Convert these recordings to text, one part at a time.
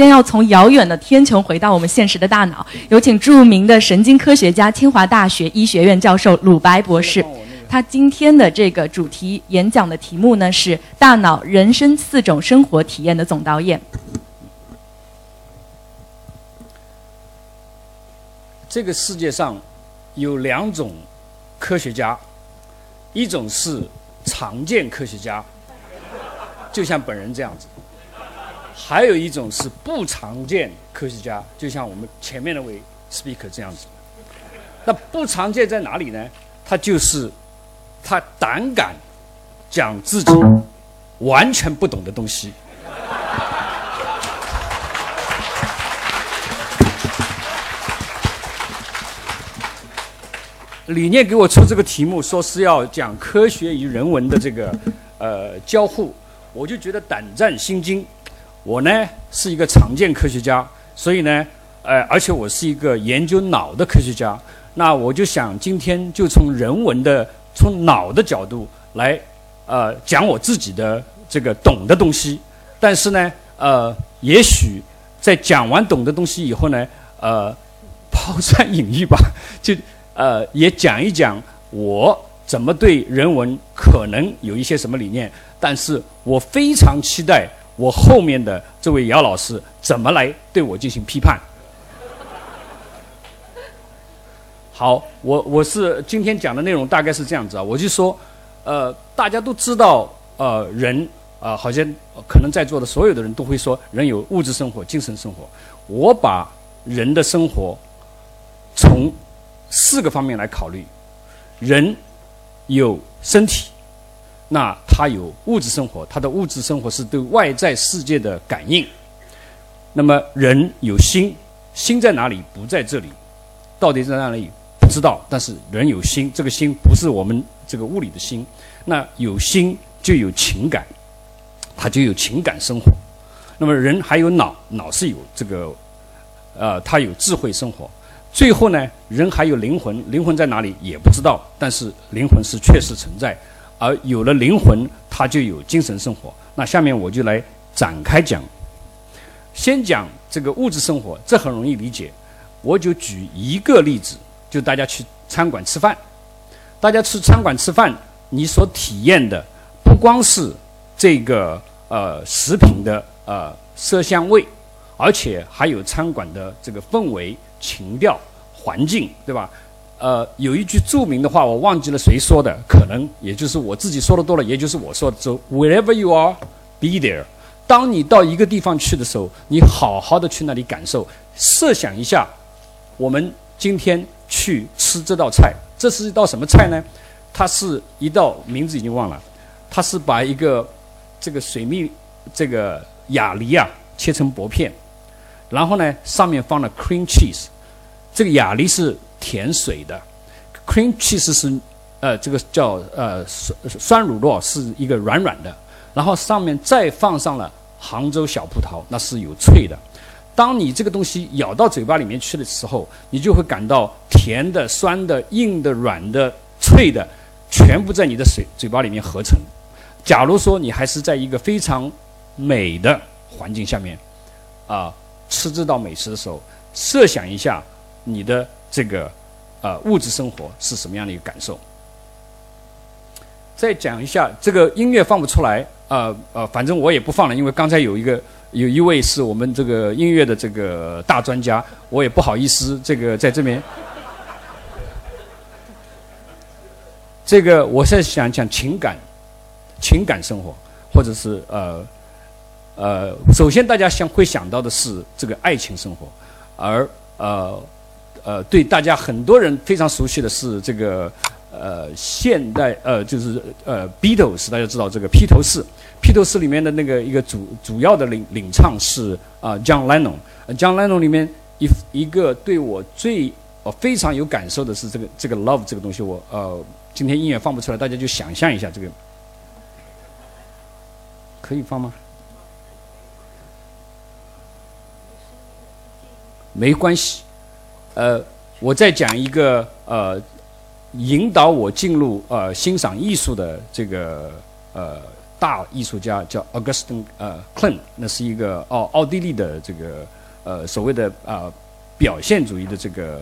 先要从遥远的天穹回到我们现实的大脑，有请著名的神经科学家、清华大学医学院教授鲁白博士。他今天的这个主题演讲的题目呢是“大脑人生四种生活体验的总导演”。这个世界上有两种科学家，一种是常见科学家，就像本人这样子。还有一种是不常见科学家，就像我们前面那位 speaker 这样子。那不常见在哪里呢？他就是他胆敢讲自己完全不懂的东西。理念给我出这个题目，说是要讲科学与人文的这个呃交互，我就觉得胆战心惊。我呢是一个常见科学家，所以呢，呃，而且我是一个研究脑的科学家。那我就想今天就从人文的、从脑的角度来，呃，讲我自己的这个懂的东西。但是呢，呃，也许在讲完懂的东西以后呢，呃，抛砖引玉吧，就呃也讲一讲我怎么对人文可能有一些什么理念。但是我非常期待。我后面的这位姚老师怎么来对我进行批判？好，我我是今天讲的内容大概是这样子啊，我就说，呃，大家都知道，呃，人啊，好像可能在座的所有的人都会说，人有物质生活、精神生活。我把人的生活从四个方面来考虑，人有身体。那他有物质生活，他的物质生活是对外在世界的感应。那么人有心，心在哪里？不在这里，到底在哪里？不知道。但是人有心，这个心不是我们这个物理的心。那有心就有情感，他就有情感生活。那么人还有脑，脑是有这个，呃，他有智慧生活。最后呢，人还有灵魂，灵魂在哪里也不知道。但是灵魂是确实存在。而有了灵魂，他就有精神生活。那下面我就来展开讲。先讲这个物质生活，这很容易理解。我就举一个例子，就大家去餐馆吃饭，大家去餐馆吃饭，你所体验的不光是这个呃食品的呃色香味，而且还有餐馆的这个氛围、情调、环境，对吧？呃，有一句著名的话，我忘记了谁说的，可能也就是我自己说的多了，也就是我说的。就 wherever you are, be there。当你到一个地方去的时候，你好好的去那里感受。设想一下，我们今天去吃这道菜，这是一道什么菜呢？它是一道名字已经忘了，它是把一个这个水蜜这个哑梨啊切成薄片，然后呢上面放了 cream cheese，这个哑梨是。甜水的，cream cheese 是，呃，这个叫呃酸酸乳酪是一个软软的，然后上面再放上了杭州小葡萄，那是有脆的。当你这个东西咬到嘴巴里面去的时候，你就会感到甜的、酸的、硬的、软的、脆的，全部在你的嘴嘴巴里面合成。假如说你还是在一个非常美的环境下面，啊，吃这道美食的时候，设想一下你的。这个，呃，物质生活是什么样的一个感受？再讲一下，这个音乐放不出来，呃呃，反正我也不放了，因为刚才有一个有一位是我们这个音乐的这个大专家，我也不好意思这个在这边。这个我是想讲情感，情感生活，或者是呃呃，首先大家想会想到的是这个爱情生活，而呃。呃，对大家很多人非常熟悉的是这个呃现代呃就是呃 Beatles，大家知道这个披头士，披头士里面的那个一个主主要的领领唱是啊 John Lennon，John Lennon 里面一一个对我最呃非常有感受的是这个这个 Love 这个东西，我呃今天音乐放不出来，大家就想象一下这个可以放吗？没关系。呃，我再讲一个呃，引导我进入呃欣赏艺术的这个呃大艺术家叫 Augustin 呃 k l i n 那是一个奥奥地利的这个呃所谓的啊表现主义的这个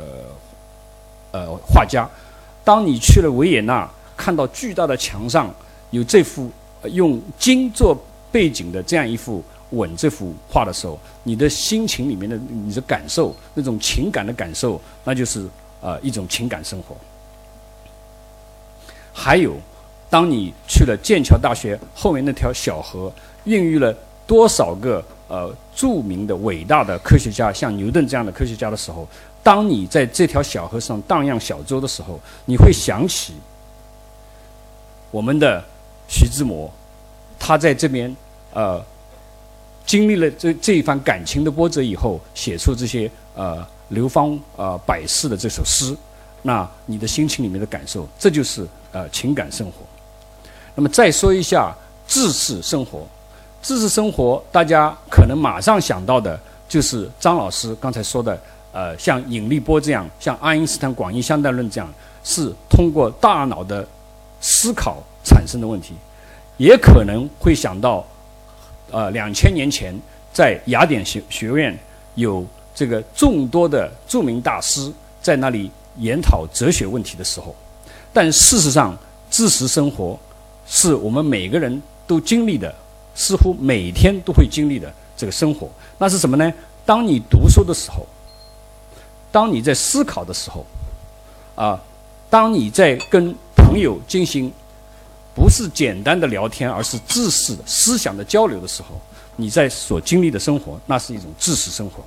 呃画家。当你去了维也纳，看到巨大的墙上有这幅用金做背景的这样一幅吻这幅画的时候，你的心情里面的你的感受，那种情感的感受，那就是呃一种情感生活。还有，当你去了剑桥大学后面那条小河，孕育了多少个呃著名的伟大的科学家，像牛顿这样的科学家的时候，当你在这条小河上荡漾小舟的时候，你会想起我们的徐志摩，他在这边呃经历了这这一番感情的波折以后，写出这些呃流芳呃百世的这首诗。那你的心情里面的感受，这就是呃情感生活。那么再说一下知识生活，知识生活大家可能马上想到的就是张老师刚才说的，呃，像引力波这样，像爱因斯坦广义相对论这样，是通过大脑的思考产生的问题。也可能会想到，呃，两千年前在雅典学学院有这个众多的著名大师在那里。研讨哲学问题的时候，但事实上，知识生活是我们每个人都经历的，似乎每天都会经历的这个生活。那是什么呢？当你读书的时候，当你在思考的时候，啊，当你在跟朋友进行不是简单的聊天，而是知识思想的交流的时候，你在所经历的生活，那是一种知识生活。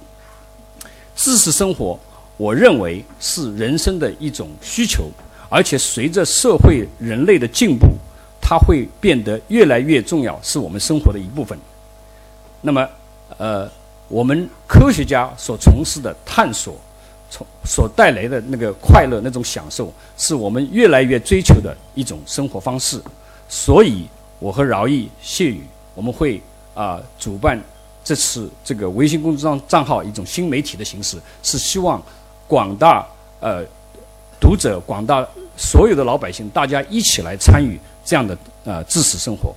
知识生活。我认为是人生的一种需求，而且随着社会人类的进步，它会变得越来越重要，是我们生活的一部分。那么，呃，我们科学家所从事的探索，从所带来的那个快乐、那种享受，是我们越来越追求的一种生活方式。所以，我和饶毅、谢宇，我们会啊主办这次这个微信公众账账号一种新媒体的形式，是希望。广大呃读者，广大所有的老百姓，大家一起来参与这样的呃知识生活。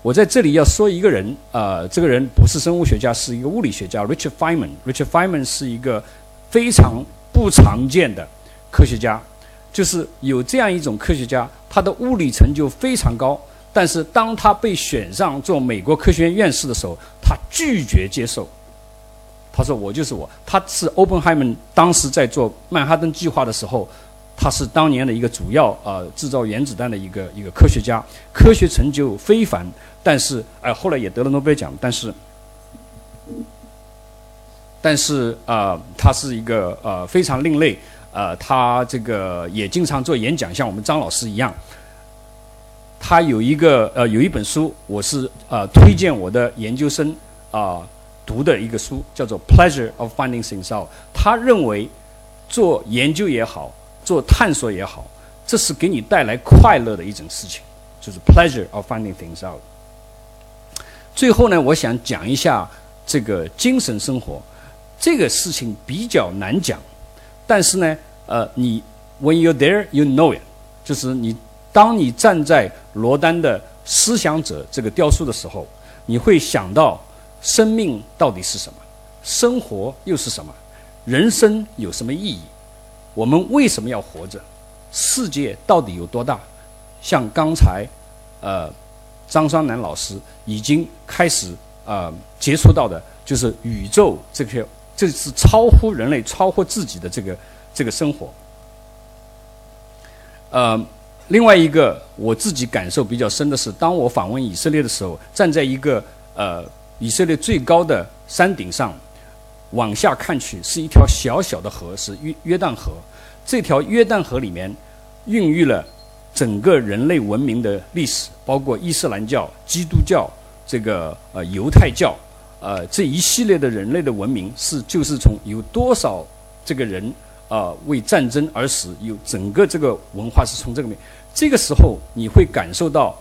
我在这里要说一个人，呃，这个人不是生物学家，是一个物理学家，Richard Feynman。Richard Feynman 是一个非常不常见的科学家，就是有这样一种科学家，他的物理成就非常高，但是当他被选上做美国科学院院士的时候，他拒绝接受。他说：“我就是我。”他是 Oppenheimer 当时在做曼哈顿计划的时候，他是当年的一个主要呃制造原子弹的一个一个科学家，科学成就非凡。但是哎，后来也得了诺贝尔奖。但是，但是啊，他是一个呃非常另类。呃，他这个也经常做演讲，像我们张老师一样。他有一个呃有一本书，我是呃推荐我的研究生啊。读的一个书叫做《Pleasure of Finding Things Out》，他认为做研究也好，做探索也好，这是给你带来快乐的一种事情，就是 Pleasure of Finding Things Out。最后呢，我想讲一下这个精神生活这个事情比较难讲，但是呢，呃，你 When you're there, you know it，就是你当你站在罗丹的思想者这个雕塑的时候，你会想到。生命到底是什么？生活又是什么？人生有什么意义？我们为什么要活着？世界到底有多大？像刚才，呃，张双南老师已经开始呃接触到的，就是宇宙这些，这是超乎人类、超乎自己的这个这个生活。呃，另外一个我自己感受比较深的是，当我访问以色列的时候，站在一个呃。以色列最高的山顶上，往下看去是一条小小的河，是约约旦河。这条约旦河里面孕育了整个人类文明的历史，包括伊斯兰教、基督教、这个呃犹太教，呃这一系列的人类的文明是就是从有多少这个人啊为战争而死，有整个这个文化是从这个面。这个时候你会感受到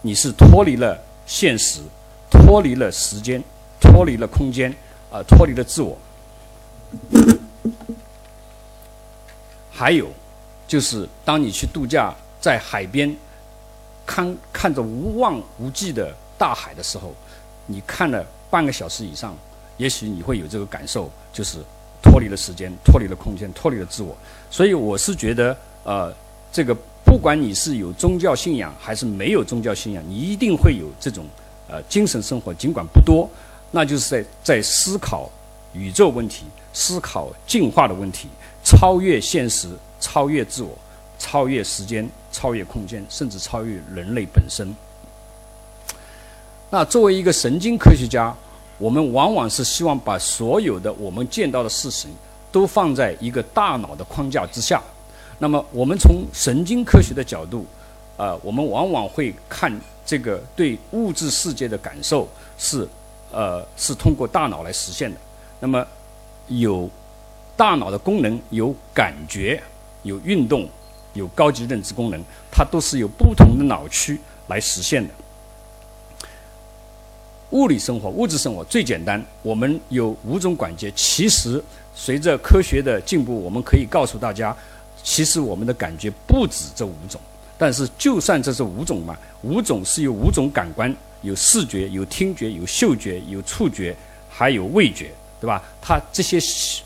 你是脱离了现实。脱离了时间，脱离了空间，啊，脱离了自我。还有，就是当你去度假，在海边，看看着无望无际的大海的时候，你看了半个小时以上，也许你会有这个感受，就是脱离了时间，脱离了空间，脱离了自我。所以我是觉得，呃，这个不管你是有宗教信仰还是没有宗教信仰，你一定会有这种呃精神生活，尽管不多，那就是在在思考宇宙问题，思考进化的问题，超越现实，超越自我。超越时间，超越空间，甚至超越人类本身。那作为一个神经科学家，我们往往是希望把所有的我们见到的事情都放在一个大脑的框架之下。那么，我们从神经科学的角度，啊，我们往往会看这个对物质世界的感受是，呃，是通过大脑来实现的。那么，有大脑的功能，有感觉，有运动。有高级认知功能，它都是由不同的脑区来实现的。物理生活、物质生活最简单，我们有五种感觉。其实随着科学的进步，我们可以告诉大家，其实我们的感觉不止这五种。但是就算这是五种嘛，五种是由五种感官：有视觉、有听觉、有嗅觉、有触觉，还有味觉，对吧？它这些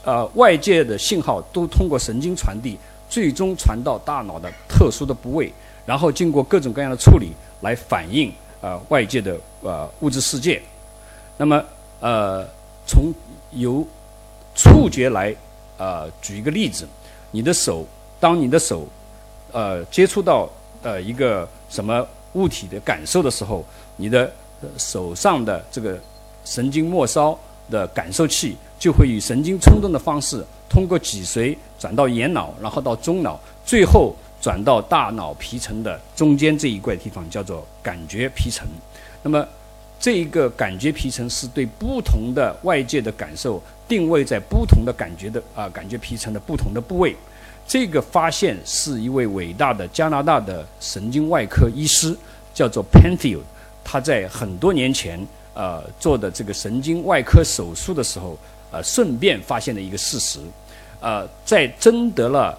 呃外界的信号都通过神经传递。最终传到大脑的特殊的部位，然后经过各种各样的处理来反映呃外界的呃物质世界。那么呃从由触觉来呃举一个例子，你的手当你的手呃接触到呃一个什么物体的感受的时候，你的手上的这个神经末梢的感受器就会以神经冲动的方式。通过脊髓转到眼脑，然后到中脑，最后转到大脑皮层的中间这一块地方，叫做感觉皮层。那么，这一个感觉皮层是对不同的外界的感受定位在不同的感觉的啊感觉皮层的不同的部位。这个发现是一位伟大的加拿大的神经外科医师，叫做 Penfield。他在很多年前呃做的这个神经外科手术的时候。呃，顺便发现的一个事实，呃，在征得了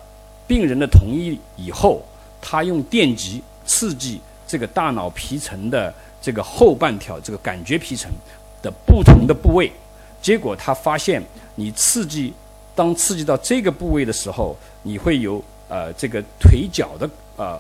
病人的同意以后，他用电极刺激这个大脑皮层的这个后半条这个感觉皮层的不同的部位，结果他发现，你刺激当刺激到这个部位的时候，你会有呃这个腿脚的呃，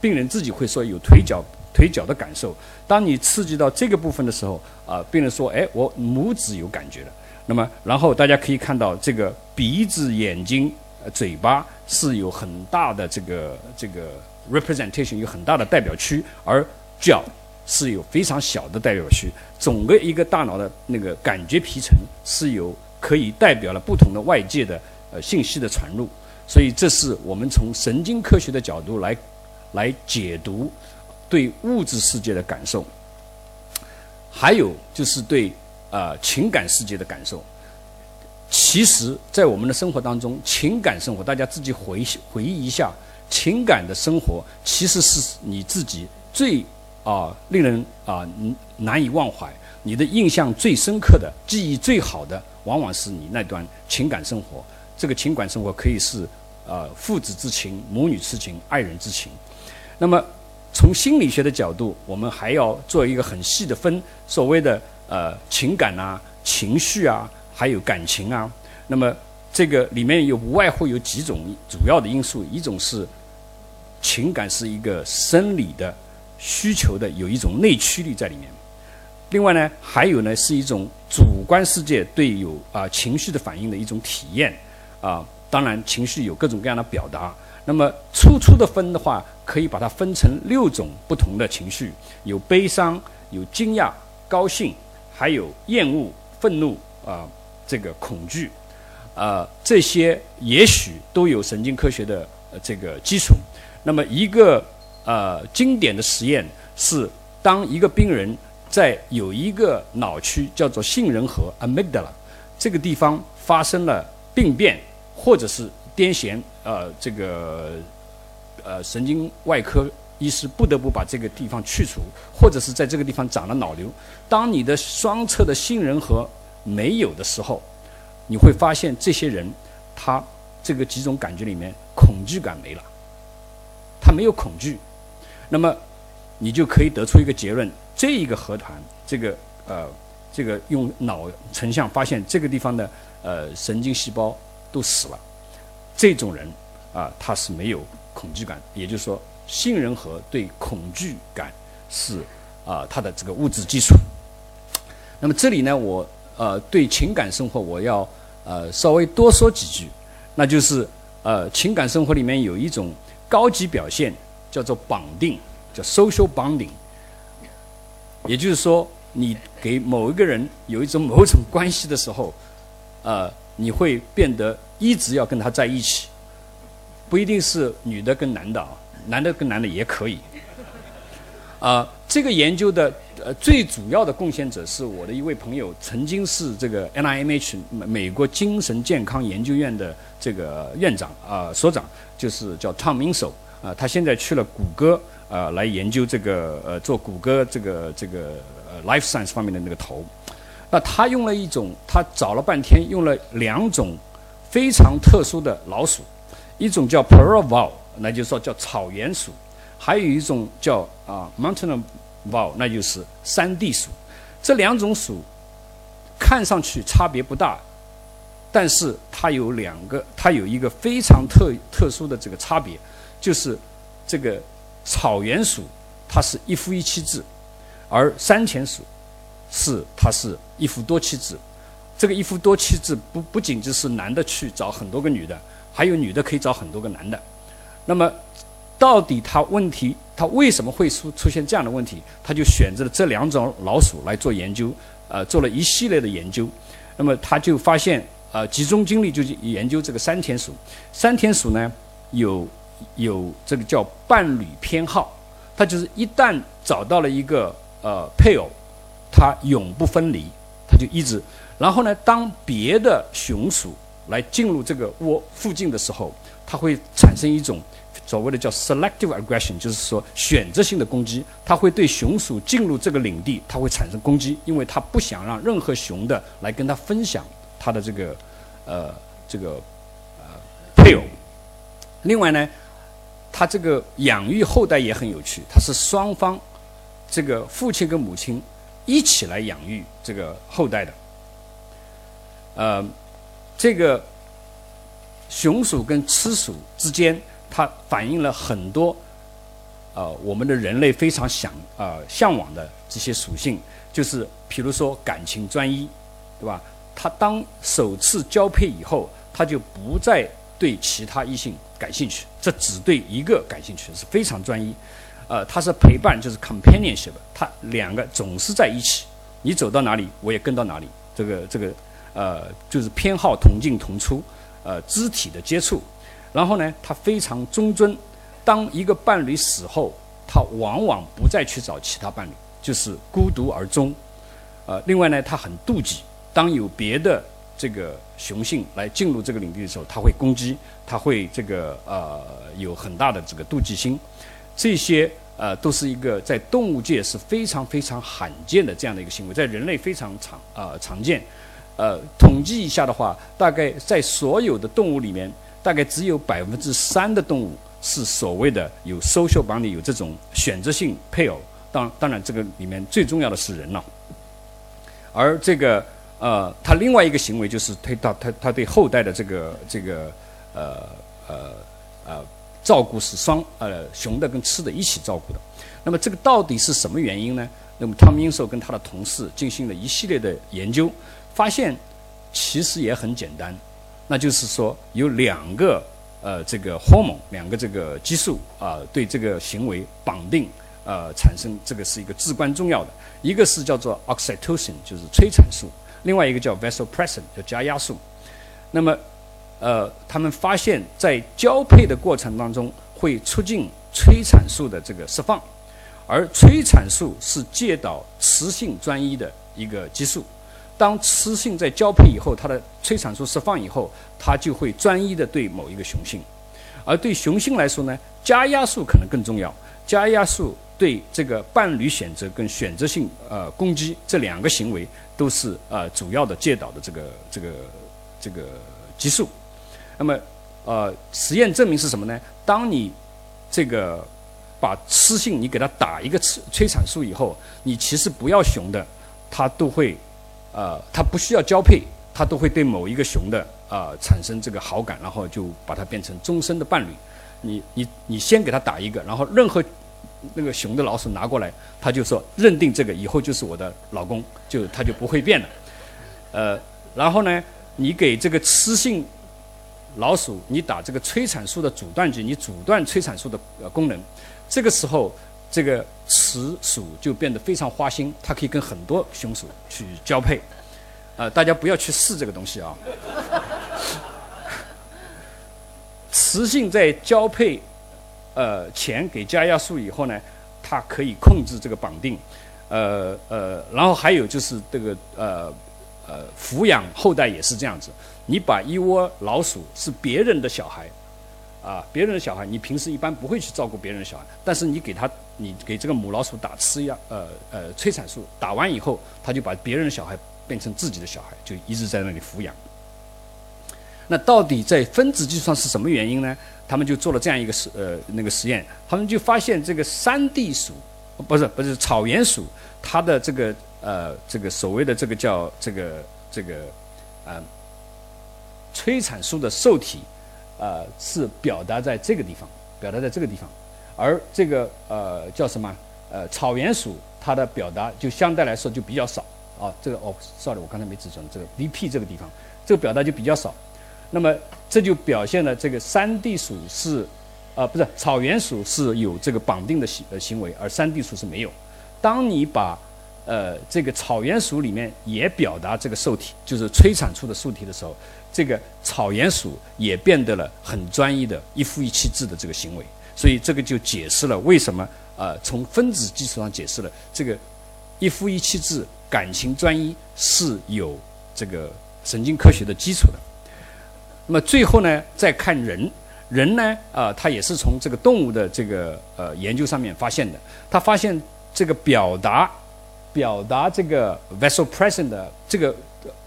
病人自己会说有腿脚腿脚的感受。当你刺激到这个部分的时候，啊，病人说，哎，我拇指有感觉了。那么，然后大家可以看到，这个鼻子、眼睛、嘴巴是有很大的这个这个 representation，有很大的代表区，而脚是有非常小的代表区。整个一个大脑的那个感觉皮层是有可以代表了不同的外界的呃信息的传入。所以，这是我们从神经科学的角度来来解读对物质世界的感受。还有就是对。呃，情感世界的感受，其实，在我们的生活当中，情感生活，大家自己回回忆一下，情感的生活，其实是你自己最啊令人啊难以忘怀，你的印象最深刻的，记忆最好的，往往是你那段情感生活。这个情感生活可以是呃父子之情、母女之情、爱人之情。那么，从心理学的角度，我们还要做一个很细的分，所谓的。呃，情感啊，情绪啊，还有感情啊，那么这个里面有无外乎有几种主要的因素，一种是情感是一个生理的需求的，有一种内驱力在里面。另外呢，还有呢是一种主观世界对有啊情绪的反应的一种体验啊。当然，情绪有各种各样的表达。那么粗粗的分的话，可以把它分成六种不同的情绪：有悲伤，有惊讶，高兴。还有厌恶、愤怒啊，这个恐惧，啊，这些也许都有神经科学的这个基础。那么，一个呃经典的实验是，当一个病人在有一个脑区叫做杏仁核 （amygdala） 这个地方发生了病变或者是癫痫，呃，这个呃神经外科。医师不得不把这个地方去除，或者是在这个地方长了脑瘤。当你的双侧的杏仁核没有的时候，你会发现这些人，他这个几种感觉里面，恐惧感没了，他没有恐惧。那么，你就可以得出一个结论：这一个核团，这个呃，这个用脑成像发现这个地方的呃神经细胞都死了。这种人啊，他是没有恐惧感，也就是说，杏仁核对恐惧感是啊它的这个物质基础。那么这里呢，我呃对情感生活我要呃稍微多说几句，那就是呃情感生活里面有一种高级表现叫做绑定。叫 social bonding，也就是说，你给某一个人有一种某种关系的时候，呃，你会变得一直要跟他在一起，不一定是女的跟男的啊，男的跟男的也可以。啊，这个研究的呃最主要的贡献者是我的一位朋友，曾经是这个 NIMH 美国精神健康研究院的这个院长啊所长，就是叫 Tom m i n s o 啊，他现在去了谷歌。呃，来研究这个呃，做谷歌这个这个呃 life science 方面的那个头，那他用了一种，他找了半天，用了两种非常特殊的老鼠，一种叫 p e r a v a l 那就是说叫草原鼠，还有一种叫啊 mountain v a l 那就是山地鼠。这两种鼠看上去差别不大，但是它有两个，它有一个非常特特殊的这个差别，就是这个。草原鼠，它是一夫一妻制，而山前鼠是它是一夫多妻制。这个一夫多妻制不不仅只是男的去找很多个女的，还有女的可以找很多个男的。那么，到底它问题，它为什么会出出现这样的问题？他就选择了这两种老鼠来做研究，呃，做了一系列的研究。那么他就发现，呃，集中精力就去研究这个山田鼠。山田鼠呢有。有这个叫伴侣偏好，它就是一旦找到了一个呃配偶，它永不分离，它就一直。然后呢，当别的雄鼠来进入这个窝附近的时候，它会产生一种所谓的叫 selective aggression，就是说选择性的攻击。它会对雄鼠进入这个领地，它会产生攻击，因为它不想让任何雄的来跟它分享它的这个呃这个呃配偶。另外呢。它这个养育后代也很有趣，它是双方这个父亲跟母亲一起来养育这个后代的。呃，这个雄鼠跟雌鼠之间，它反映了很多呃我们的人类非常想啊向往的这些属性，就是比如说感情专一，对吧？他当首次交配以后，他就不再对其他异性。感兴趣，这只对一个感兴趣是非常专一，呃，它是陪伴，就是 companionship，它两个总是在一起，你走到哪里，我也跟到哪里，这个这个，呃，就是偏好同进同出，呃，肢体的接触，然后呢，它非常忠贞，当一个伴侣死后，他往往不再去找其他伴侣，就是孤独而终，呃，另外呢，他很妒忌，当有别的。这个雄性来进入这个领地的时候，它会攻击，它会这个呃有很大的这个妒忌心，这些呃都是一个在动物界是非常非常罕见的这样的一个行为，在人类非常常啊常见，呃统计一下的话，大概在所有的动物里面，大概只有百分之三的动物是所谓的有 social bonding 有这种选择性配偶，当当然这个里面最重要的是人了，而这个。呃，他另外一个行为就是推到他他对后代的这个这个呃呃呃照顾是双呃雄的跟雌的一起照顾的。那么这个到底是什么原因呢？那么汤明寿跟他的同事进行了一系列的研究，发现其实也很简单，那就是说有两个呃这个 hormone 两个这个激素啊对这个行为绑定呃产生这个是一个至关重要的，一个是叫做 oxytocin 就是催产素。另外一个叫 vasopressin，叫加压素。那么，呃，他们发现，在交配的过程当中，会促进催产素的这个释放，而催产素是介导雌性专一的一个激素。当雌性在交配以后，它的催产素释放以后，它就会专一的对某一个雄性。而对雄性来说呢，加压素可能更重要。加压素对这个伴侣选择跟选择性呃攻击这两个行为。都是呃主要的介导的这个这个这个激素，那么呃实验证明是什么呢？当你这个把雌性你给它打一个催催产素以后，你其实不要雄的，它都会，呃，它不需要交配，它都会对某一个雄的啊产生这个好感，然后就把它变成终身的伴侣。你你你先给它打一个，然后任何那个雄的老鼠拿过来，他就说认定这个以后就是我的老公，就他就不会变了。呃，然后呢，你给这个雌性老鼠你打这个催产素的阻断剂，你阻断催产素的功能，这个时候这个雌鼠就变得非常花心，它可以跟很多雄鼠去交配。呃，大家不要去试这个东西啊。雌性在交配呃前给加压素以后呢，它可以控制这个绑定，呃呃，然后还有就是这个呃。呃，抚养后代也是这样子。你把一窝老鼠是别人的小孩，啊，别人的小孩，你平时一般不会去照顾别人的小孩，但是你给他，你给这个母老鼠打吃药，呃呃，催产素，打完以后，他就把别人的小孩变成自己的小孩，就一直在那里抚养。那到底在分子计算是什么原因呢？他们就做了这样一个实呃那个实验，他们就发现这个山地鼠，不是不是草原鼠，它的这个。呃，这个所谓的这个叫这个这个，啊，催产素的受体，呃，是表达在这个地方，表达在这个地方，而这个呃叫什么？呃，草原鼠它的表达就相对来说就比较少啊。这个哦，sorry，我刚才没指准，这个 VP 这个地方，这个表达就比较少。那么这就表现了这个山地鼠是，啊，不是草原鼠是有这个绑定的行呃行为，而山地鼠是没有。当你把呃，这个草原鼠里面也表达这个受体，就是催产素的受体的时候，这个草原鼠也变得了很专一的一夫一妻制的这个行为，所以这个就解释了为什么啊，从分子基础上解释了这个一夫一妻制感情专一是有这个神经科学的基础的。那么最后呢，再看人，人呢啊，他也是从这个动物的这个呃研究上面发现的，他发现这个表达。表达这个 vasopressin 的这个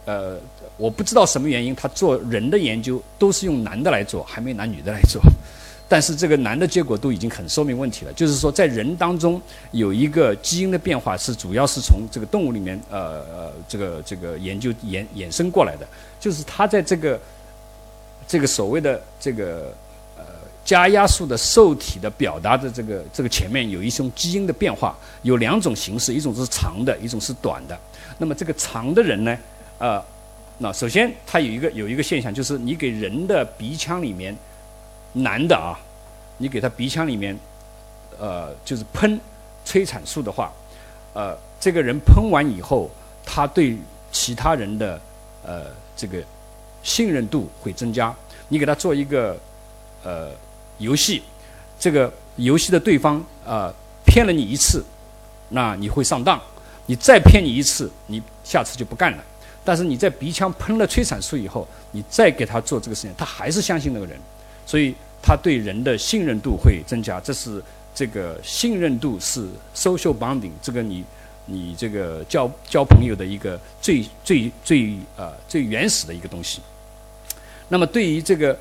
呃，我不知道什么原因，他做人的研究都是用男的来做，还没拿女的来做。但是这个男的结果都已经很说明问题了，就是说在人当中有一个基因的变化，是主要是从这个动物里面呃呃这个这个研究衍衍生过来的，就是他在这个这个所谓的这个呃。加压素的受体的表达的这个这个前面有一种基因的变化，有两种形式，一种是长的，一种是短的。那么这个长的人呢，呃，那首先他有一个有一个现象，就是你给人的鼻腔里面，男的啊，你给他鼻腔里面，呃，就是喷催产素的话，呃，这个人喷完以后，他对其他人的呃这个信任度会增加。你给他做一个呃。游戏，这个游戏的对方啊骗了你一次，那你会上当；你再骗你一次，你下次就不干了。但是你在鼻腔喷了催产素以后，你再给他做这个事情，他还是相信那个人，所以他对人的信任度会增加。这是这个信任度是 social bonding，这个你你这个交交朋友的一个最最最呃最原始的一个东西。那么对于这个。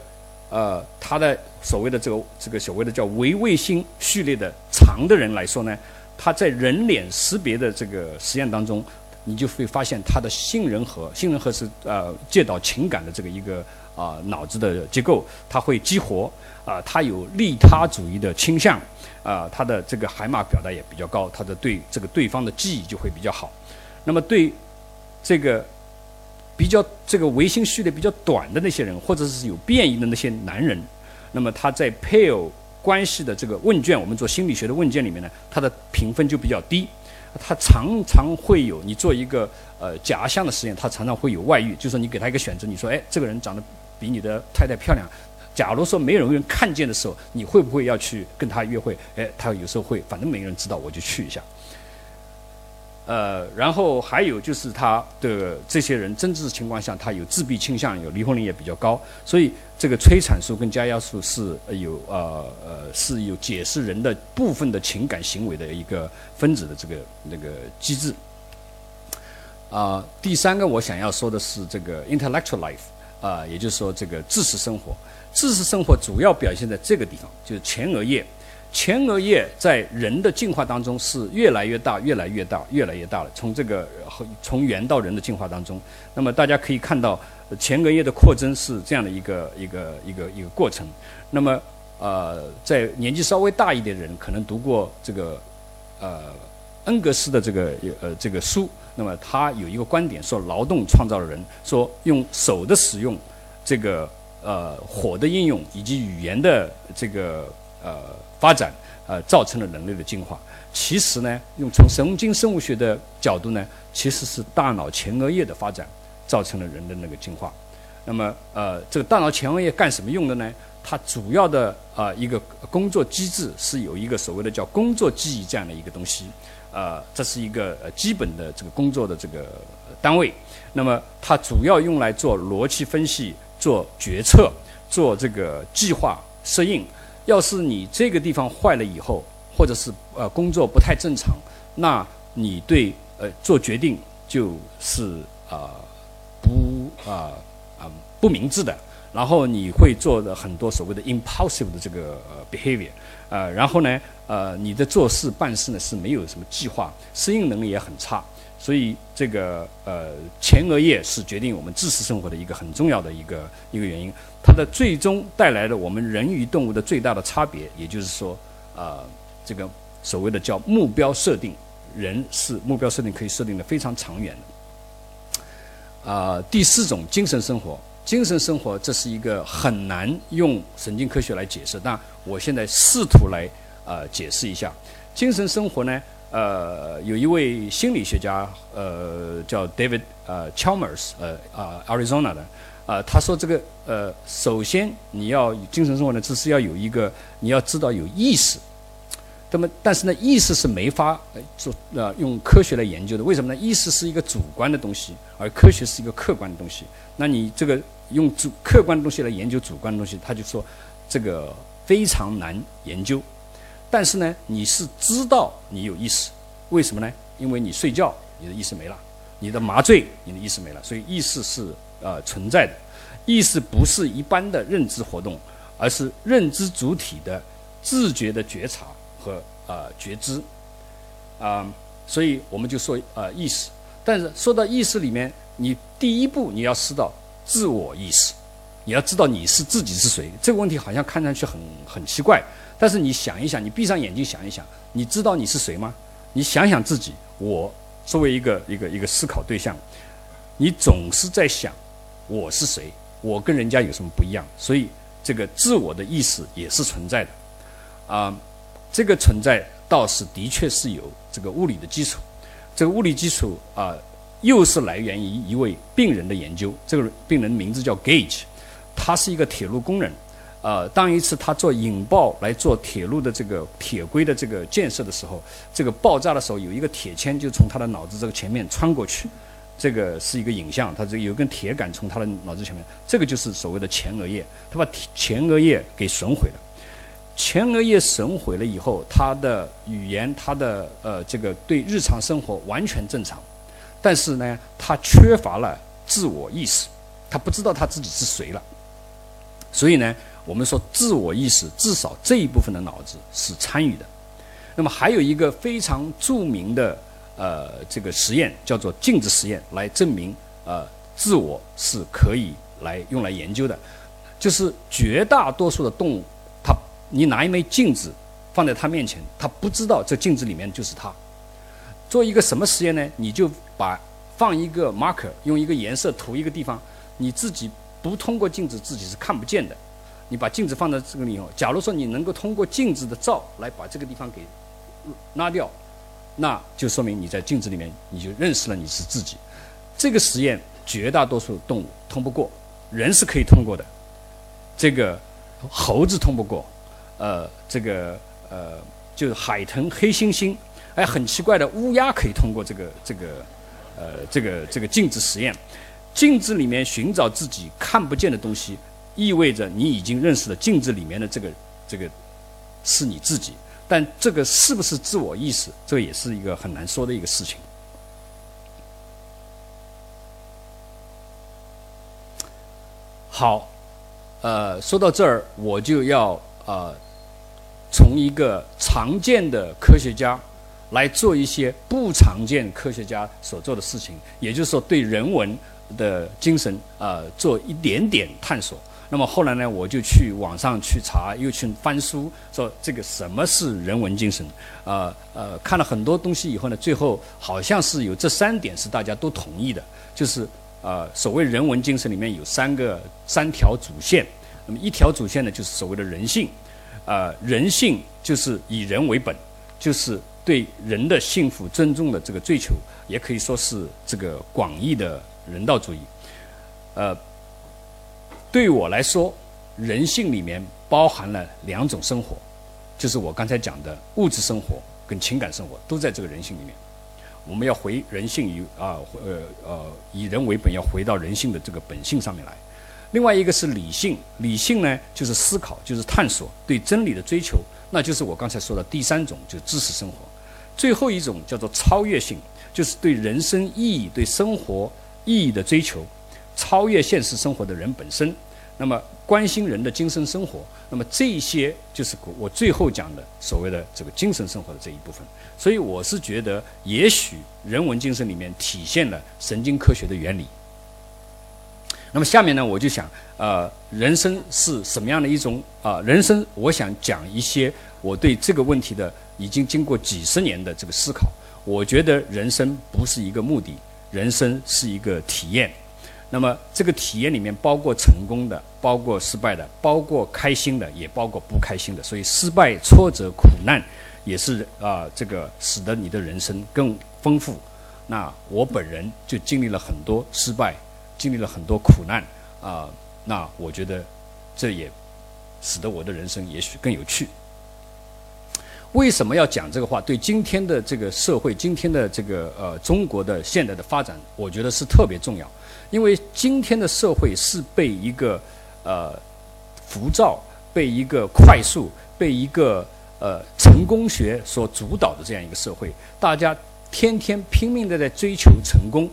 呃，他的所谓的这个这个所谓的叫维卫星序列的长的人来说呢，他在人脸识别的这个实验当中，你就会发现他的杏仁核，杏仁核是呃介导情感的这个一个啊脑子的结构，它会激活啊，他有利他主义的倾向啊，他的这个海马表达也比较高，他的对这个对方的记忆就会比较好。那么对这个。比较这个维新序列比较短的那些人，或者是有变异的那些男人，那么他在配偶关系的这个问卷，我们做心理学的问卷里面呢，他的评分就比较低。他常常会有你做一个呃假象的实验，他常常会有外遇，就是你给他一个选择，你说哎这个人长得比你的太太漂亮，假如说没有人看见的时候，你会不会要去跟他约会？哎，他有时候会，反正没人知道，我就去一下。呃，然后还有就是他的这些人真实情况下，他有自闭倾向，有离婚率也比较高，所以这个催产素跟加压素是有呃呃是有解释人的部分的情感行为的一个分子的这个那个机制。啊，第三个我想要说的是这个 intellectual life，啊，也就是说这个知识生活，知识生活主要表现在这个地方，就是前额叶。前额叶在人的进化当中是越来越大、越来越大、越来越大了。从这个从猿到人的进化当中，那么大家可以看到前额叶的扩增是这样的一个一个一个一个过程。那么呃，在年纪稍微大一点的人，可能读过这个呃恩格斯的这个呃这个书，那么他有一个观点说，劳动创造了人，说用手的使用，这个呃火的应用以及语言的这个呃。发展，呃，造成了人类的进化。其实呢，用从神经生物学的角度呢，其实是大脑前额叶的发展造成了人的那个进化。那么，呃，这个大脑前额叶干什么用的呢？它主要的啊一个工作机制是有一个所谓的叫工作记忆这样的一个东西，呃，这是一个呃基本的这个工作的这个单位。那么，它主要用来做逻辑分析、做决策、做这个计划适应。要是你这个地方坏了以后，或者是呃工作不太正常，那你对呃做决定就是啊不啊啊不明智的，然后你会做的很多所谓的 impulsive 的这个 behavior，呃，然后呢呃你的做事办事呢是没有什么计划，适应能力也很差。所以，这个呃，前额叶是决定我们知识生活的一个很重要的一个一个原因。它的最终带来了我们人与动物的最大的差别，也就是说，啊，这个所谓的叫目标设定，人是目标设定可以设定的非常长远的。啊，第四种精神生活，精神生活这是一个很难用神经科学来解释，但我现在试图来啊解释一下精神生活呢。呃，有一位心理学家，呃，叫 David 呃 Chalmers，呃啊，Arizona 的，啊，他说这个呃，首先你要精神生活呢，只是要有一个，你要知道有意识。那么，但是呢，意识是没法做呃用科学来研究的。为什么呢？意识是一个主观的东西，而科学是一个客观的东西。那你这个用主客观东西来研究主观的东西，他就说这个非常难研究。但是呢，你是知道你有意识，为什么呢？因为你睡觉，你的意识没了；你的麻醉，你的意识没了。所以意识是呃存在的。意识不是一般的认知活动，而是认知主体的自觉的觉察和呃觉知啊。所以我们就说呃意识。但是说到意识里面，你第一步你要知道自我意识，你要知道你是自己是谁。这个问题好像看上去很很奇怪。但是你想一想，你闭上眼睛想一想，你知道你是谁吗？你想想自己，我作为一个一个一个思考对象，你总是在想我是谁，我跟人家有什么不一样？所以这个自我的意识也是存在的，啊，这个存在倒是的确是有这个物理的基础，这个物理基础啊，又是来源于一位病人的研究，这个病人名字叫 Gage，他是一个铁路工人。呃，当一次他做引爆来做铁路的这个铁轨的这个建设的时候，这个爆炸的时候有一个铁签就从他的脑子这个前面穿过去，这个是一个影像，他这有根铁杆从他的脑子前面，这个就是所谓的前额叶，他把前额叶给损毁了。前额叶损毁了以后，他的语言，他的呃这个对日常生活完全正常，但是呢，他缺乏了自我意识，他不知道他自己是谁了，所以呢。我们说自我意识至少这一部分的脑子是参与的，那么还有一个非常著名的呃这个实验叫做镜子实验，来证明呃自我是可以来用来研究的，就是绝大多数的动物，它你拿一枚镜子放在它面前，它不知道这镜子里面就是它。做一个什么实验呢？你就把放一个 marker，用一个颜色涂一个地方，你自己不通过镜子自己是看不见的。你把镜子放在这个里头，假如说你能够通过镜子的照来把这个地方给拉掉，那就说明你在镜子里面你就认识了你是自己。这个实验绝大多数动物通不过，人是可以通过的。这个猴子通不过，呃，这个呃，就是海豚、黑猩猩，哎，很奇怪的，乌鸦可以通过这个这个呃这个这个镜子实验。镜子里面寻找自己看不见的东西。意味着你已经认识了镜子里面的这个这个是你自己，但这个是不是自我意识，这也是一个很难说的一个事情。好，呃，说到这儿，我就要呃从一个常见的科学家来做一些不常见科学家所做的事情，也就是说对人文的精神啊做一点点探索。那么后来呢，我就去网上去查，又去翻书，说这个什么是人文精神？啊呃，看了很多东西以后呢，最后好像是有这三点是大家都同意的，就是啊，所谓人文精神里面有三个三条主线。那么一条主线呢，就是所谓的人性，啊，人性就是以人为本，就是对人的幸福、尊重的这个追求，也可以说是这个广义的人道主义，呃。对我来说，人性里面包含了两种生活，就是我刚才讲的物质生活跟情感生活都在这个人性里面。我们要回人性以啊呃呃以人为本，要回到人性的这个本性上面来。另外一个是理性，理性呢就是思考，就是探索，对真理的追求，那就是我刚才说的第三种，就是知识生活。最后一种叫做超越性，就是对人生意义、对生活意义的追求。超越现实生活的人本身，那么关心人的精神生活，那么这些就是我最后讲的所谓的这个精神生活的这一部分。所以我是觉得，也许人文精神里面体现了神经科学的原理。那么下面呢，我就想，呃，人生是什么样的一种啊？人生，我想讲一些我对这个问题的已经经过几十年的这个思考。我觉得人生不是一个目的，人生是一个体验。那么这个体验里面包括成功的，包括失败的，包括开心的，也包括不开心的。所以失败、挫折、苦难，也是啊，这个使得你的人生更丰富。那我本人就经历了很多失败，经历了很多苦难啊。那我觉得这也使得我的人生也许更有趣。为什么要讲这个话？对今天的这个社会，今天的这个呃中国的现代的发展，我觉得是特别重要。因为今天的社会是被一个呃浮躁、被一个快速、被一个呃成功学所主导的这样一个社会，大家天天拼命的在追求成功，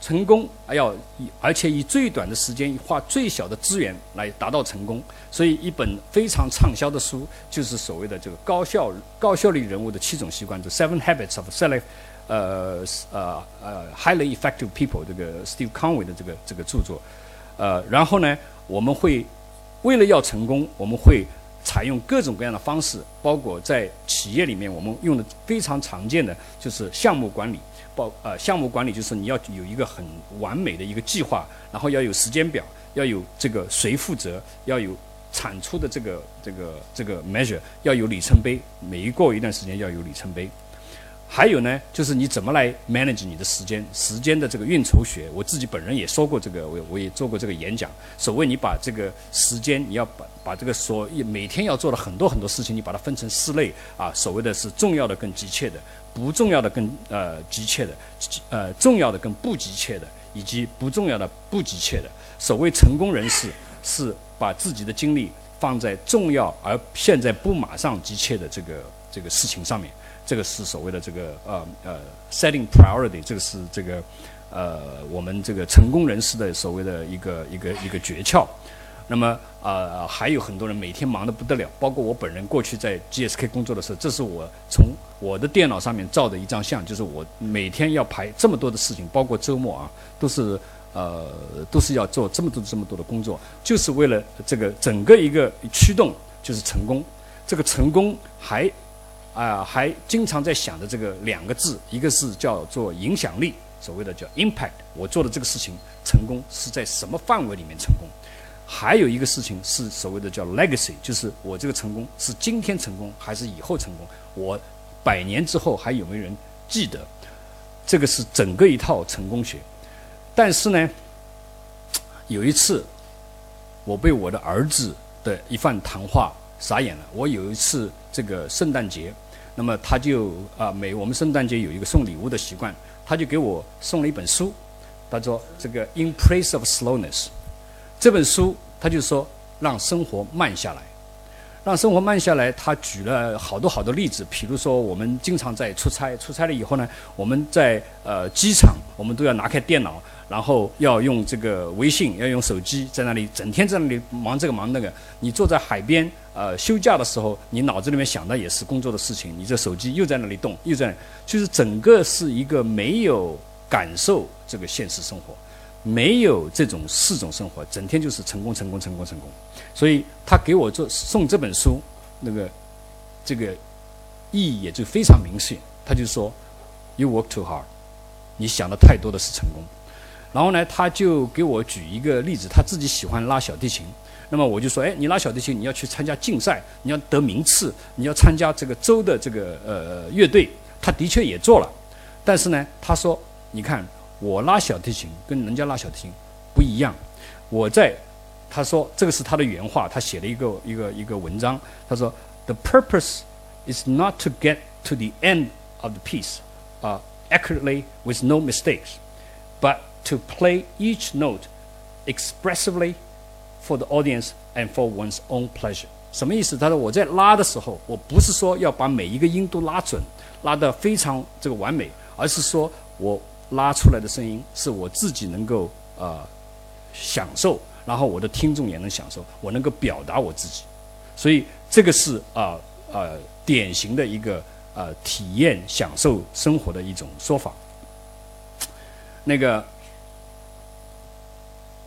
成功还要而且以最短的时间花最小的资源来达到成功，所以一本非常畅销的书就是所谓的这个高效高效率人物的七种习惯，就 Seven Habits of Select。呃呃呃，highly effective people 这个 Steve Conway 的这个这个著作，呃，然后呢，我们会为了要成功，我们会采用各种各样的方式，包括在企业里面，我们用的非常常见的就是项目管理，包呃项目管理就是你要有一个很完美的一个计划，然后要有时间表，要有这个谁负责，要有产出的这个这个这个 measure，要有里程碑，每一过一段时间要有里程碑。还有呢，就是你怎么来 manage 你的时间，时间的这个运筹学，我自己本人也说过这个，我我也做过这个演讲。所谓你把这个时间，你要把把这个所每天要做的很多很多事情，你把它分成四类啊，所谓的是重要的跟急切的，不重要的跟呃急切的，呃重要的跟不急切的，以及不重要的不急切的。所谓成功人士是把自己的精力放在重要而现在不马上急切的这个这个事情上面。这个是所谓的这个呃呃 setting priority，这个是这个呃我们这个成功人士的所谓的一个一个一个诀窍。那么啊还有很多人每天忙得不得了，包括我本人过去在 GSK 工作的时候，这是我从我的电脑上面照的一张相，就是我每天要排这么多的事情，包括周末啊，都是呃都是要做这么多这么多的工作，就是为了这个整个一个驱动就是成功。这个成功还。啊，还经常在想的这个两个字，一个是叫做影响力，所谓的叫 impact。我做的这个事情成功是在什么范围里面成功？还有一个事情是所谓的叫 legacy，就是我这个成功是今天成功还是以后成功？我百年之后还有没有人记得？这个是整个一套成功学。但是呢，有一次我被我的儿子的一番谈话傻眼了。我有一次这个圣诞节。那么他就啊，每我们圣诞节有一个送礼物的习惯，他就给我送了一本书，他说这个《In Place of Slowness》这本书，他就说让生活慢下来，让生活慢下来。他举了好多好多例子，比如说我们经常在出差，出差了以后呢，我们在呃机场，我们都要拿开电脑，然后要用这个微信，要用手机，在那里整天在那里忙这个忙那个。你坐在海边，呃，休假的时候，你脑子里面想的也是工作的事情，你这手机又在那里动，又在，就是整个是一个没有感受这个现实生活，没有这种四种生活，整天就是成功，成功，成功，成功。所以他给我做送这本书，那个这个意义也就非常明显。他就说，You work too hard，你想的太多的是成功。然后呢，他就给我举一个例子，他自己喜欢拉小提琴。那么我就说，哎，你拉小提琴，你要去参加竞赛，你要得名次，你要参加这个州的这个呃乐队。他的确也做了，但是呢，他说，你看我拉小提琴跟人家拉小提琴不一样。我在，他说这个是他的原话，他写了一个一个一个文章。他说，The purpose is not to get to the end of the piece, uh, accurately with no mistakes, but to play each note expressively for the audience and for one's own pleasure。什么意思？他说我在拉的时候，我不是说要把每一个音都拉准，拉得非常这个完美，而是说我拉出来的声音是我自己能够呃享受，然后我的听众也能享受，我能够表达我自己。所以这个是啊呃典型的一个呃体验享受生活的一种说法。那个。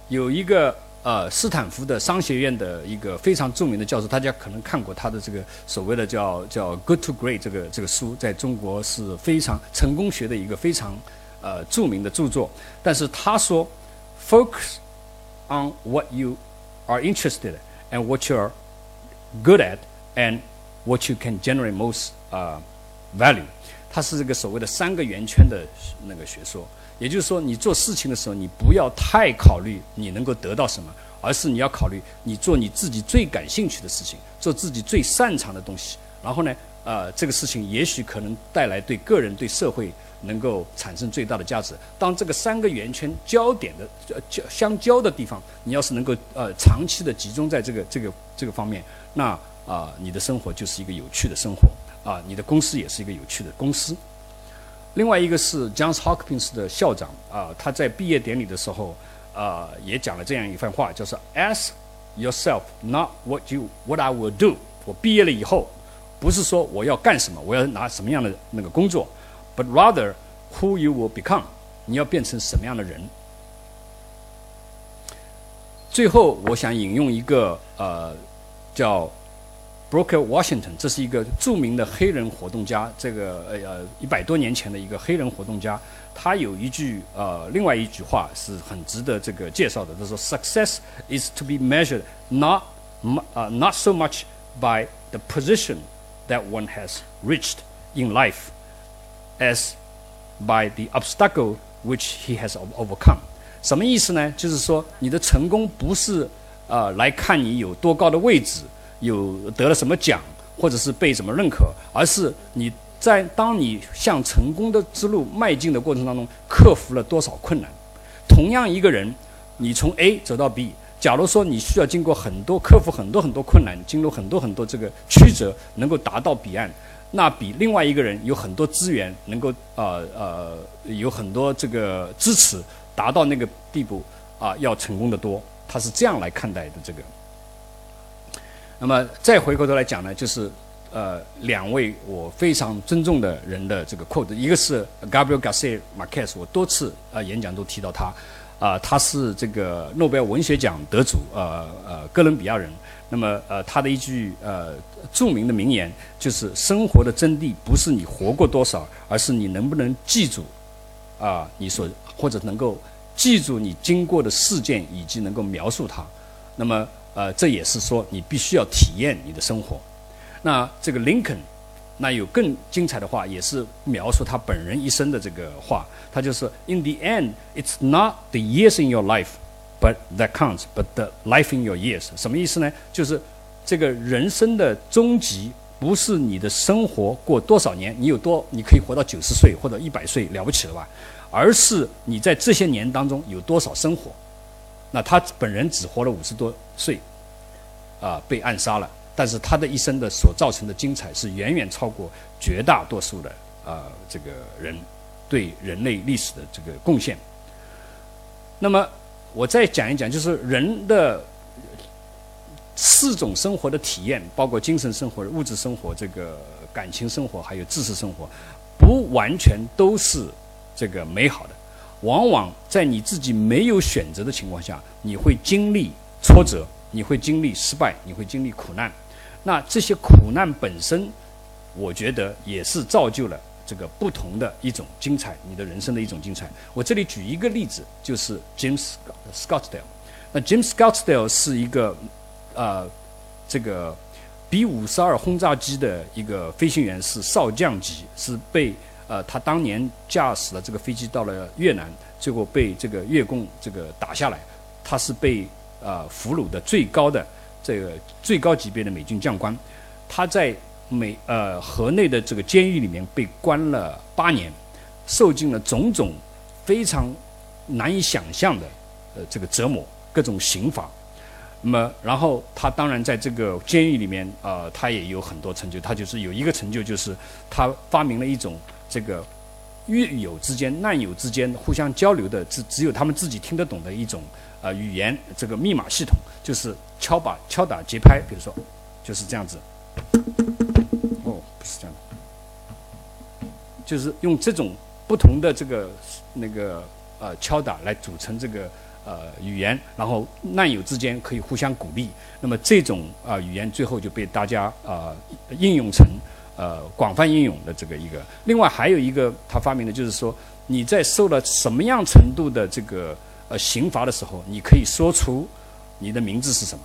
有一个呃斯坦福的商学院的一个非常著名的教授，大家可能看过他的这个所谓的叫叫《Good to Great》这个这个书，在中国是非常成功学的一个非常呃著名的著作。但是他说，Focus on what you are interested and what you are good at and what you can generate most 呃 value。它是这个所谓的三个圆圈的那个学说。也就是说，你做事情的时候，你不要太考虑你能够得到什么，而是你要考虑你做你自己最感兴趣的事情，做自己最擅长的东西。然后呢，呃，这个事情也许可能带来对个人、对社会能够产生最大的价值。当这个三个圆圈交点的呃交相交的地方，你要是能够呃长期的集中在这个这个这个方面，那啊，你的生活就是一个有趣的生活啊，你的公司也是一个有趣的公司。另外一个是 Johns Hopkins 的校长啊，他在毕业典礼的时候啊，也讲了这样一番话，就是 Ask yourself not what you what I will do。我毕业了以后，不是说我要干什么，我要拿什么样的那个工作，but rather who you will become。你要变成什么样的人？最后，我想引用一个呃，叫。Brooker Washington，这是一个著名的黑人活动家，这个呃一百多年前的一个黑人活动家，他有一句呃另外一句话是很值得这个介绍的，他说：“Success is to be measured not 啊 not so much by the position that one has reached in life as by the obstacle which he has overcome。”什么意思呢？就是说你的成功不是呃来看你有多高的位置。有得了什么奖，或者是被什么认可，而是你在当你向成功的之路迈进的过程当中，克服了多少困难。同样一个人，你从 A 走到 B，假如说你需要经过很多克服很多很多困难，经过很多很多这个曲折，能够达到彼岸，那比另外一个人有很多资源，能够呃呃有很多这个支持，达到那个地步啊，要成功的多。他是这样来看待的这个。那么再回过头来讲呢，就是呃两位我非常尊重的人的这个 quote，一个是 Gabriel Garcia Marquez，我多次啊演讲都提到他，啊他是这个诺贝尔文学奖得主，呃呃哥伦比亚人。那么呃他的一句呃著名的名言就是生活的真谛不是你活过多少，而是你能不能记住啊你所或者能够记住你经过的事件以及能够描述它。那么呃，这也是说你必须要体验你的生活。那这个林肯，那有更精彩的话，也是描述他本人一生的这个话。他就是 In the end, it's not the years in your life, but that counts, but the life in your years。什么意思呢？就是这个人生的终极不是你的生活过多少年，你有多你可以活到九十岁或者一百岁了不起了吧？而是你在这些年当中有多少生活。那他本人只活了五十多岁，啊，被暗杀了。但是他的一生的所造成的精彩是远远超过绝大多数的啊这个人对人类历史的这个贡献。那么我再讲一讲，就是人的四种生活的体验，包括精神生活、物质生活、这个感情生活，还有知识生活，不完全都是这个美好的。往往在你自己没有选择的情况下，你会经历挫折，你会经历失败，你会经历苦难。那这些苦难本身，我觉得也是造就了这个不同的一种精彩，你的人生的一种精彩。我这里举一个例子，就是 James Scottsdale。那 James Scottsdale 是一个呃这个 B 五十二轰炸机的一个飞行员，是少将级，是被。呃，他当年驾驶了这个飞机到了越南，最后被这个越共这个打下来，他是被呃俘虏的最高的这个最高级别的美军将官，他在美呃河内的这个监狱里面被关了八年，受尽了种种非常难以想象的呃这个折磨，各种刑罚。那么，然后他当然在这个监狱里面啊，他也有很多成就，他就是有一个成就就是他发明了一种。这个狱友之间、难友之间互相交流的，只只有他们自己听得懂的一种呃语言，这个密码系统就是敲把敲打节拍，比如说就是这样子。哦，不是这样的，就是用这种不同的这个那个呃敲打来组成这个呃语言，然后难友之间可以互相鼓励。那么这种啊语言最后就被大家啊应用成。呃，广泛应用的这个一个，另外还有一个他发明的，就是说你在受了什么样程度的这个呃刑罚的时候，你可以说出你的名字是什么；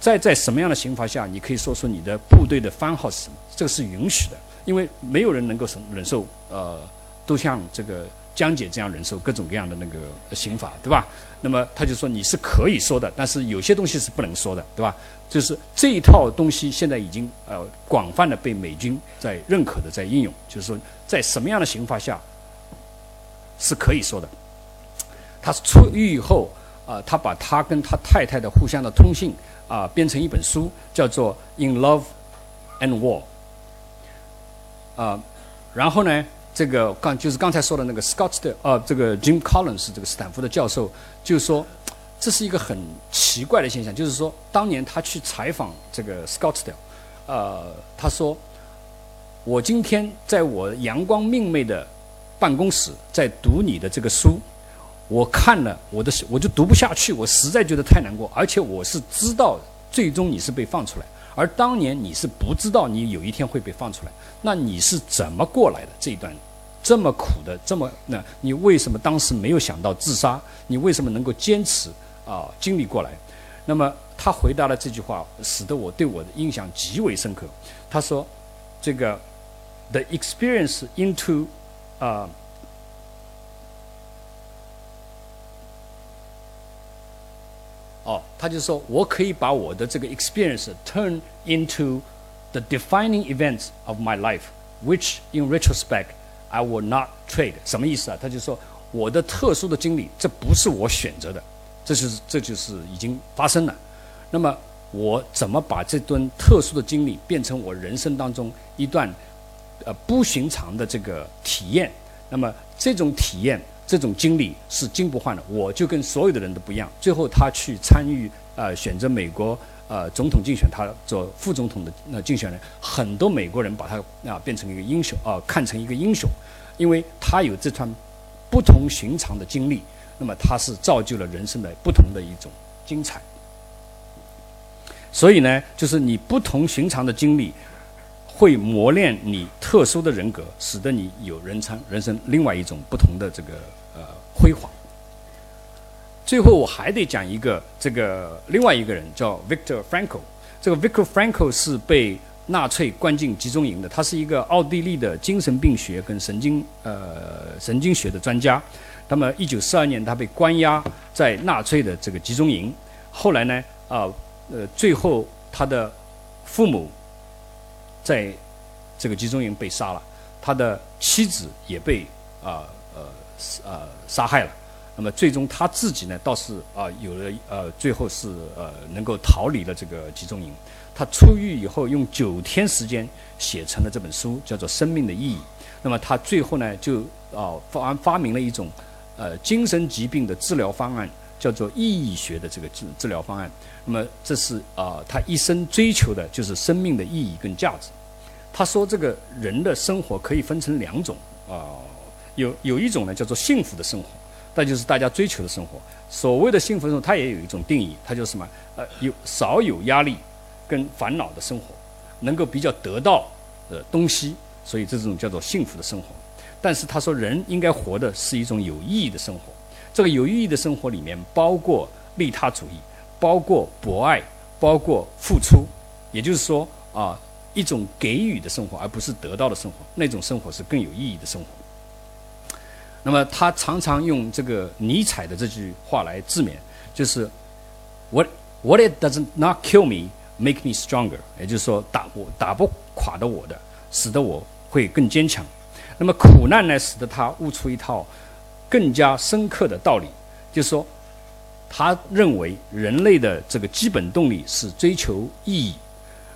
在在什么样的刑罚下，你可以说出你的部队的番号是什么。这个是允许的，因为没有人能够忍忍受呃，都像这个江姐这样忍受各种各样的那个刑罚，对吧？那么他就说你是可以说的，但是有些东西是不能说的，对吧？就是这一套东西现在已经呃广泛的被美军在认可的在应用，就是说在什么样的刑罚下是可以说的。他出狱以后啊，他把他跟他太太的互相的通信啊编成一本书，叫做《In Love and War》啊，然后呢，这个刚就是刚才说的那个 Scott 的呃，这个 Jim Collins 这个斯坦福的教授就是说。这是一个很奇怪的现象，就是说，当年他去采访这个 Scottsdale，呃，他说：“我今天在我阳光明媚的办公室在读你的这个书，我看了我的我就读不下去，我实在觉得太难过，而且我是知道最终你是被放出来，而当年你是不知道你有一天会被放出来，那你是怎么过来的这一段这么苦的这么那你为什么当时没有想到自杀？你为什么能够坚持？”啊，经历过来，那么他回答了这句话，使得我对我的印象极为深刻。他说：“这个 the experience into 啊，哦，他就说我可以把我的这个 experience turn into the defining events of my life, which in retrospect I will not trade。什么意思啊？他就说我的特殊的经历，这不是我选择的。”这就是这就是已经发生了，那么我怎么把这段特殊的经历变成我人生当中一段呃不寻常的这个体验？那么这种体验、这种经历是金不换的。我就跟所有的人都不一样。最后他去参与呃选择美国呃总统竞选，他做副总统的那竞选人，很多美国人把他啊变成一个英雄啊，看成一个英雄，因为他有这段不同寻常的经历。那么他是造就了人生的不同的一种精彩，所以呢，就是你不同寻常的经历，会磨练你特殊的人格，使得你有人生人生另外一种不同的这个辉煌。最后我还得讲一个这个另外一个人叫 Victor Frankl，这个 Victor Frankl 是被纳粹关进集中营的，他是一个奥地利的精神病学跟神经呃神经学的专家。那么，一九四二年，他被关押在纳粹的这个集中营。后来呢，啊，呃，最后他的父母在这个集中营被杀了，他的妻子也被啊呃杀害了。那么，最终他自己呢，倒是啊有了呃，最后是呃能够逃离了这个集中营。他出狱以后，用九天时间写成了这本书，叫做《生命的意义》。那么，他最后呢，就啊发发明了一种。呃精神疾病的治疗方案，叫做意义学的这个治治疗方案。那么这是啊，他一生追求的就是生命的意义跟价值。他说，这个人的生活可以分成两种啊，有有一种呢叫做幸福的生活，那就是大家追求的生活。所谓的幸福生活，它也有一种定义，它就是什么？呃，有少有压力跟烦恼的生活，能够比较得到的东西，所以这种叫做幸福的生活。但是他说，人应该活的是一种有意义的生活。这个有意义的生活里面包括利他主义，包括博爱，包括付出。也就是说啊。一种给予的生活，而不是得到的生活，那种生活是更有意义的生活。那么他常常用这个尼采的这句话来自勉，就是 “What what it does not kill me, make me stronger”，也就是说打不打不垮的我的，使得我会更坚强。那么苦难呢，使得他悟出一套更加深刻的道理，就是说，他认为人类的这个基本动力是追求意义。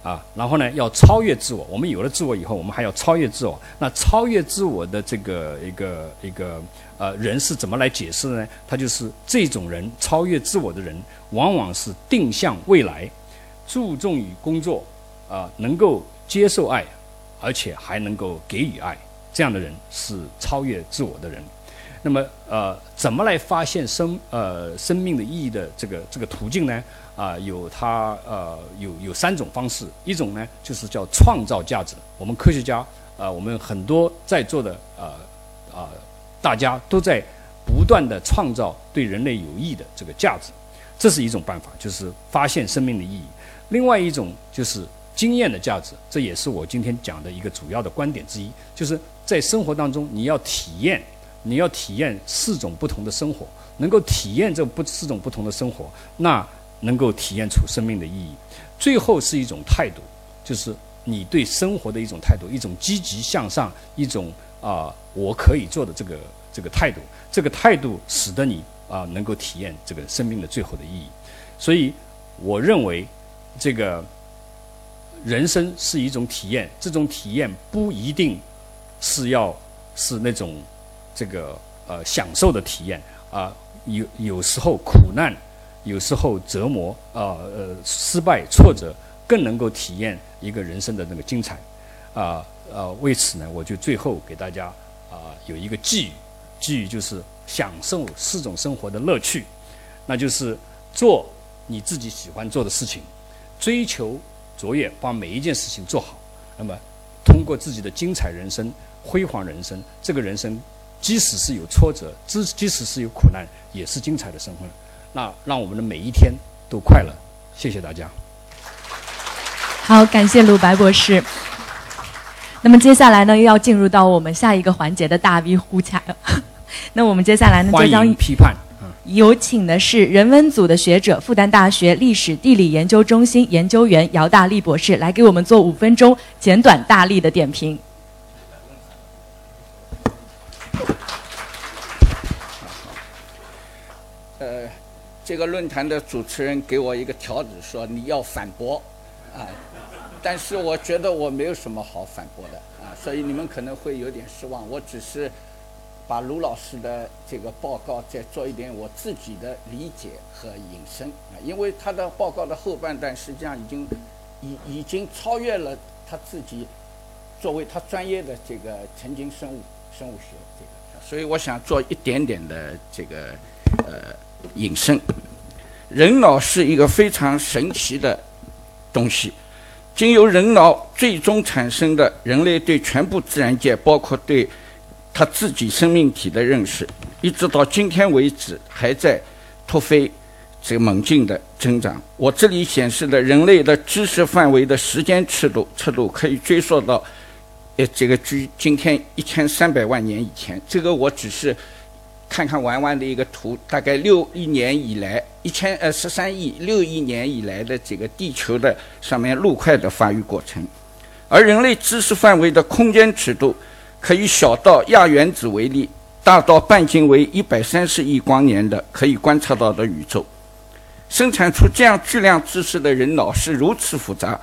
啊，然后呢，要超越自我。我们有了自我以后，我们还要超越自我。那超越自我的这个一个一个呃人是怎么来解释呢？他就是这种人，超越自我的人，往往是定向未来，注重于工作，啊，能够接受爱，而且还能够给予爱。这样的人是超越自我的人。那么，呃，怎么来发现生呃生命的意义的这个这个途径呢？啊，有它呃有有三种方式，一种呢就是叫创造价值。我们科学家啊，我们很多在座的呃啊大家都在不断的创造对人类有益的这个价值，这是一种办法，就是发现生命的意义。另外一种就是经验的价值，这也是我今天讲的一个主要的观点之一，就是在生活当中你要体验，你要体验四种不同的生活，能够体验这不四种不同的生活，那。能够体验出生命的意义，最后是一种态度，就是你对生活的一种态度，一种积极向上，一种啊我可以做的这个这个态度，这个态度使得你啊能够体验这个生命的最后的意义。所以我认为，这个人生是一种体验，这种体验不一定是要是那种这个呃享受的体验啊，有有时候苦难。有时候折磨啊呃失败挫折更能够体验一个人生的那个精彩，啊呃为此呢我就最后给大家啊有一个寄语，寄语就是享受四种生活的乐趣，那就是做你自己喜欢做的事情，追求卓越，把每一件事情做好。那么通过自己的精彩人生、辉煌人生，这个人生即使是有挫折，即即使是有苦难，也是精彩的生活。那让我们的每一天都快乐，谢谢大家。好，感谢鲁白博士。那么接下来呢，又要进入到我们下一个环节的大 V 呼卡。那我们接下来呢，就将批判。有请的是人文组的学者，复旦大学历史地理研究中心研究员姚大力博士，来给我们做五分钟简短大力的点评。这个论坛的主持人给我一个条子，说你要反驳，啊，但是我觉得我没有什么好反驳的，啊，所以你们可能会有点失望。我只是把卢老师的这个报告再做一点我自己的理解和引申，啊，因为他的报告的后半段实际上已经已已经超越了他自己作为他专业的这个神经生物生物学这个，所以我想做一点点的这个呃。隐身，人脑是一个非常神奇的东西。经由人脑最终产生的人类对全部自然界，包括对他自己生命体的认识，一直到今天为止，还在突飞这个猛进的增长。我这里显示的人类的知识范围的时间尺度，尺度可以追溯到呃这个距今天一千三百万年以前。这个我只是。看看玩玩的一个图，大概六亿年以来，一千呃十三亿六亿年以来的这个地球的上面陆块的发育过程，而人类知识范围的空间尺度，可以小到亚原子为例，大到半径为一百三十亿光年的可以观测到的宇宙，生产出这样巨量知识的人脑是如此复杂，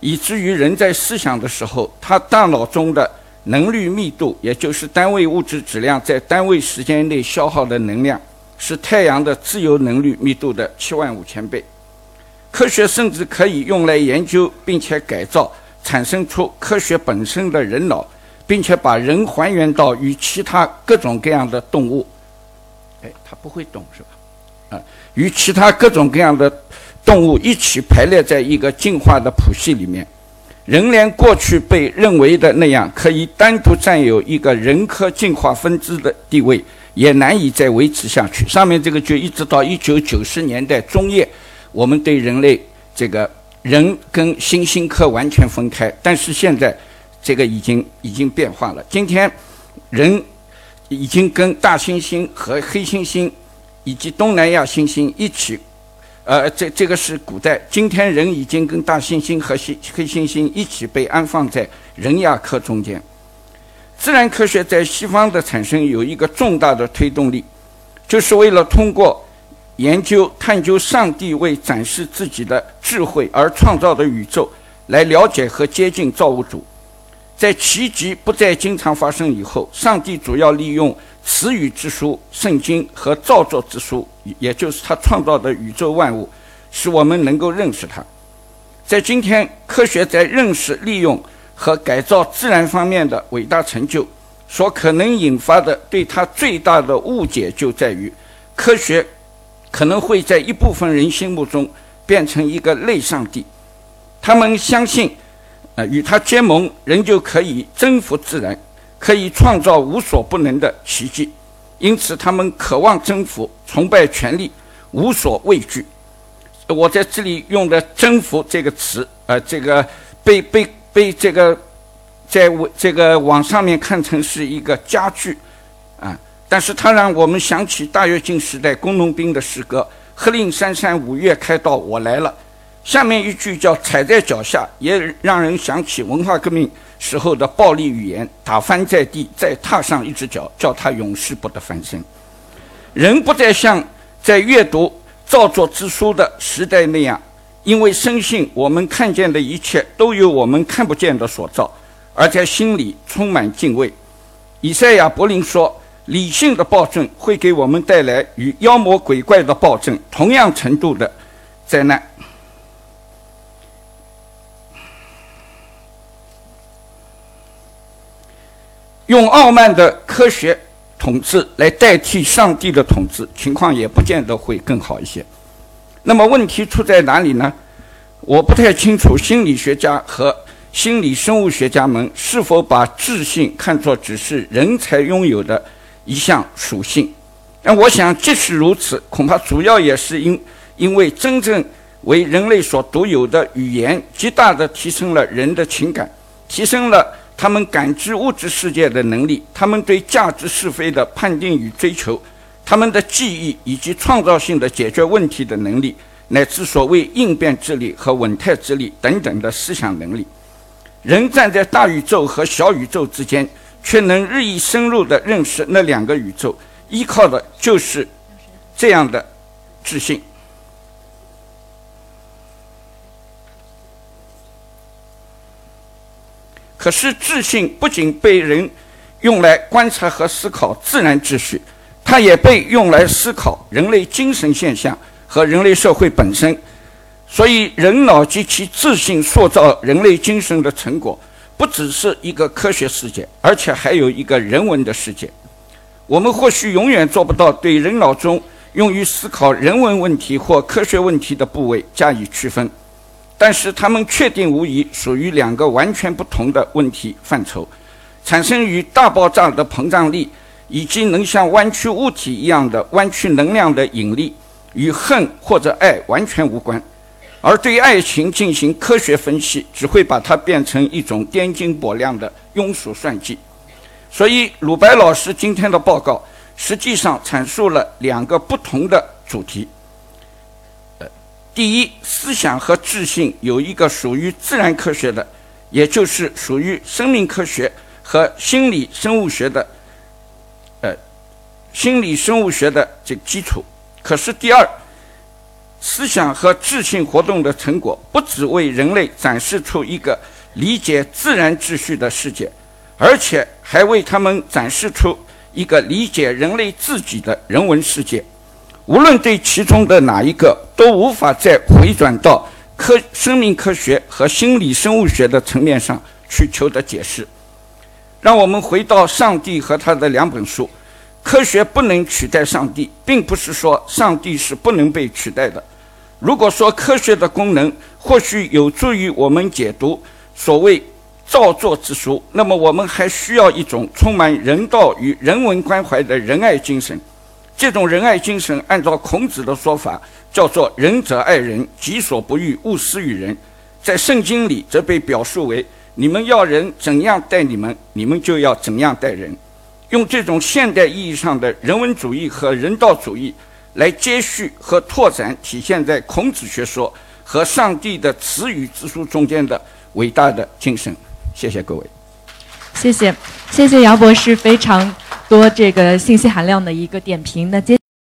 以至于人在思想的时候，他大脑中的能率密度，也就是单位物质质量在单位时间内消耗的能量，是太阳的自由能率密度的七万五千倍。科学甚至可以用来研究并且改造，产生出科学本身的人脑，并且把人还原到与其他各种各样的动物。哎，他不会动是吧？啊，与其他各种各样的动物一起排列在一个进化的谱系里面。人连过去被认为的那样可以单独占有一个人科进化分支的地位，也难以再维持下去。上面这个就一直到一九九十年代中叶，我们对人类这个人跟猩猩科完全分开。但是现在，这个已经已经变化了。今天，人已经跟大猩猩和黑猩猩以及东南亚猩猩一起。呃，这这个是古代。今天人已经跟大猩猩和黑猩猩一起被安放在人亚科中间。自然科学在西方的产生有一个重大的推动力，就是为了通过研究探究上帝为展示自己的智慧而创造的宇宙，来了解和接近造物主。在奇迹不再经常发生以后，上帝主要利用词语之书、圣经和造作之书。也就是他创造的宇宙万物，使我们能够认识他。在今天，科学在认识、利用和改造自然方面的伟大成就，所可能引发的对他最大的误解，就在于科学可能会在一部分人心目中变成一个类上帝。他们相信，呃，与他结盟，人就可以征服自然，可以创造无所不能的奇迹。因此，他们渴望征服、崇拜权力，无所畏惧。我在这里用的“征服”这个词，呃，这个被被被这个在我这个网上面看成是一个家具，啊，但是它让我们想起大跃进时代工农兵的诗歌：“鹤令山山五岳开道，我来了。”下面一句叫“踩在脚下”，也让人想起文化革命。时候的暴力语言，打翻在地，再踏上一只脚，叫他永世不得翻身。人不再像在阅读造作之书的时代那样，因为深信我们看见的一切都由我们看不见的所造，而在心里充满敬畏。以赛亚·柏林说：“理性的暴政会给我们带来与妖魔鬼怪的暴政同样程度的灾难。”用傲慢的科学统治来代替上帝的统治，情况也不见得会更好一些。那么问题出在哪里呢？我不太清楚心理学家和心理生物学家们是否把智性看作只是人才拥有的一项属性。但我想，即使如此，恐怕主要也是因因为真正为人类所独有的语言，极大地提升了人的情感，提升了。他们感知物质世界的能力，他们对价值是非的判定与追求，他们的记忆以及创造性的解决问题的能力，乃至所谓应变之力和稳态之力等等的思想能力，人站在大宇宙和小宇宙之间，却能日益深入地认识那两个宇宙，依靠的就是这样的自信。可是，智性不仅被人用来观察和思考自然秩序，它也被用来思考人类精神现象和人类社会本身。所以，人脑及其自信塑造人类精神的成果，不只是一个科学世界，而且还有一个人文的世界。我们或许永远做不到对人脑中用于思考人文问题或科学问题的部位加以区分。但是，它们确定无疑属于两个完全不同的问题范畴，产生于大爆炸的膨胀力，以及能像弯曲物体一样的弯曲能量的引力，与恨或者爱完全无关。而对爱情进行科学分析，只会把它变成一种颠斤簸两的庸俗算计。所以，鲁白老师今天的报告实际上阐述了两个不同的主题。第一，思想和智性有一个属于自然科学的，也就是属于生命科学和心理生物学的，呃，心理生物学的这基础。可是，第二，思想和智性活动的成果，不只为人类展示出一个理解自然秩序的世界，而且还为他们展示出一个理解人类自己的人文世界。无论对其中的哪一个，都无法再回转到科生命科学和心理生物学的层面上去求得解释。让我们回到上帝和他的两本书。科学不能取代上帝，并不是说上帝是不能被取代的。如果说科学的功能或许有助于我们解读所谓造作之书，那么我们还需要一种充满人道与人文关怀的仁爱精神。这种仁爱精神，按照孔子的说法，叫做“仁者爱人，己所不欲，勿施于人”。在圣经里，则被表述为：你们要人怎样待你们，你们就要怎样待人。用这种现代意义上的人文主义和人道主义来接续和拓展体现在孔子学说和上帝的词语之书中间的伟大的精神。谢谢各位。谢谢，谢谢姚博士非常多这个信息含量的一个点评。那接。